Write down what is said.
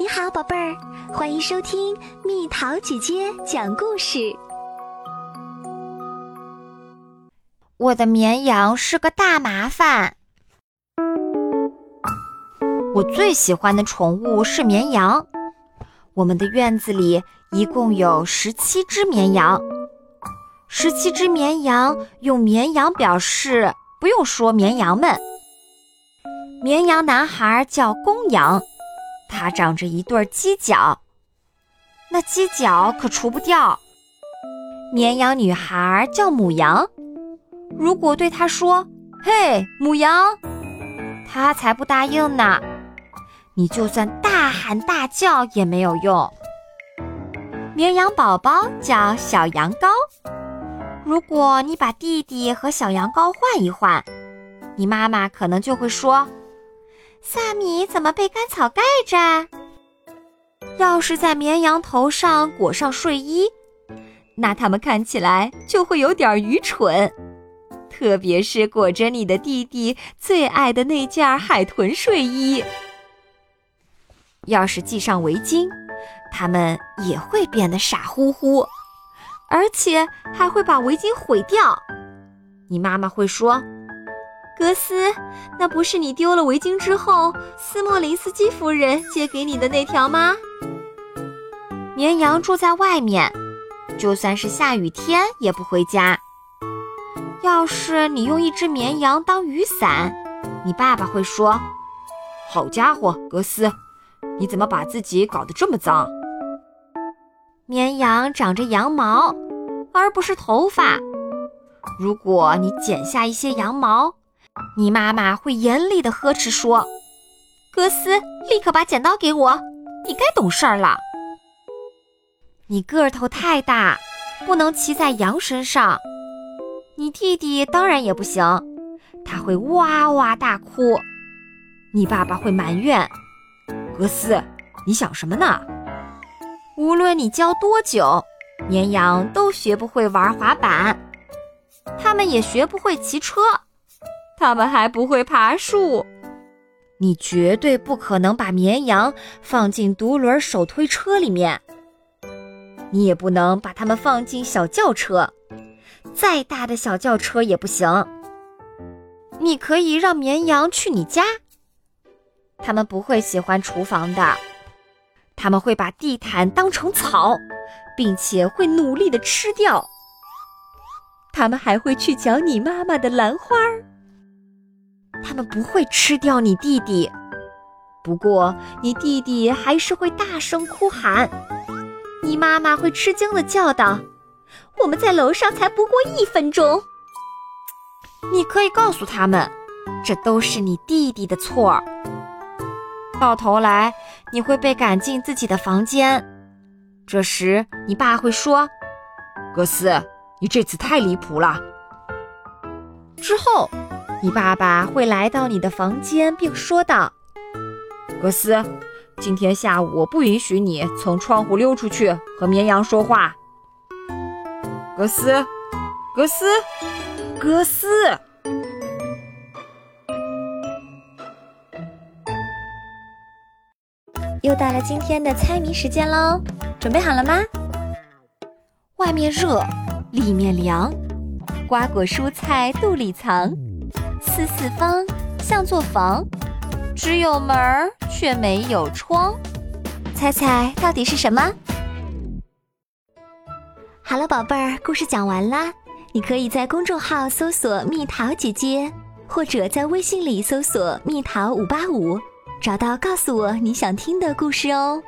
你好，宝贝儿，欢迎收听蜜桃姐姐讲故事。我的绵羊是个大麻烦。我最喜欢的宠物是绵羊。我们的院子里一共有十七只绵羊。十七只绵羊用绵羊表示，不用说绵羊们。绵羊男孩叫公羊。它长着一对犄角，那犄角可除不掉。绵羊女孩叫母羊，如果对它说“嘿，母羊”，它才不答应呢。你就算大喊大叫也没有用。绵羊宝宝叫小羊羔，如果你把弟弟和小羊羔换一换，你妈妈可能就会说。萨米怎么被干草盖着？要是在绵羊头上裹上睡衣，那它们看起来就会有点愚蠢。特别是裹着你的弟弟最爱的那件海豚睡衣。要是系上围巾，它们也会变得傻乎乎，而且还会把围巾毁掉。你妈妈会说。格斯，那不是你丢了围巾之后，斯莫林斯基夫人借给你的那条吗？绵羊住在外面，就算是下雨天也不回家。要是你用一只绵羊当雨伞，你爸爸会说：“好家伙，格斯，你怎么把自己搞得这么脏？”绵羊长着羊毛，而不是头发。如果你剪下一些羊毛，你妈妈会严厉地呵斥说：“格斯，立刻把剪刀给我！你该懂事儿了。你个头太大，不能骑在羊身上。你弟弟当然也不行，他会哇哇大哭。你爸爸会埋怨：格斯，你想什么呢？无论你教多久，绵羊都学不会玩滑板，他们也学不会骑车。”他们还不会爬树，你绝对不可能把绵羊放进独轮手推车里面。你也不能把它们放进小轿车，再大的小轿车也不行。你可以让绵羊去你家，他们不会喜欢厨房的，他们会把地毯当成草，并且会努力的吃掉。他们还会去嚼你妈妈的兰花儿。他们不会吃掉你弟弟，不过你弟弟还是会大声哭喊。你妈妈会吃惊的叫道：“我们在楼上才不过一分钟。”你可以告诉他们，这都是你弟弟的错。到头来，你会被赶进自己的房间。这时，你爸会说：“格斯，你这次太离谱了。”之后。你爸爸会来到你的房间，并说道：“格斯，今天下午我不允许你从窗户溜出去和绵羊说话。”格斯，格斯，格斯。又到了今天的猜谜时间喽，准备好了吗？外面热，里面凉，瓜果蔬菜肚里藏。四四方，像座房，只有门儿却没有窗。猜猜到底是什么？好了，宝贝儿，故事讲完啦。你可以在公众号搜索“蜜桃姐姐”，或者在微信里搜索“蜜桃五八五”，找到告诉我你想听的故事哦。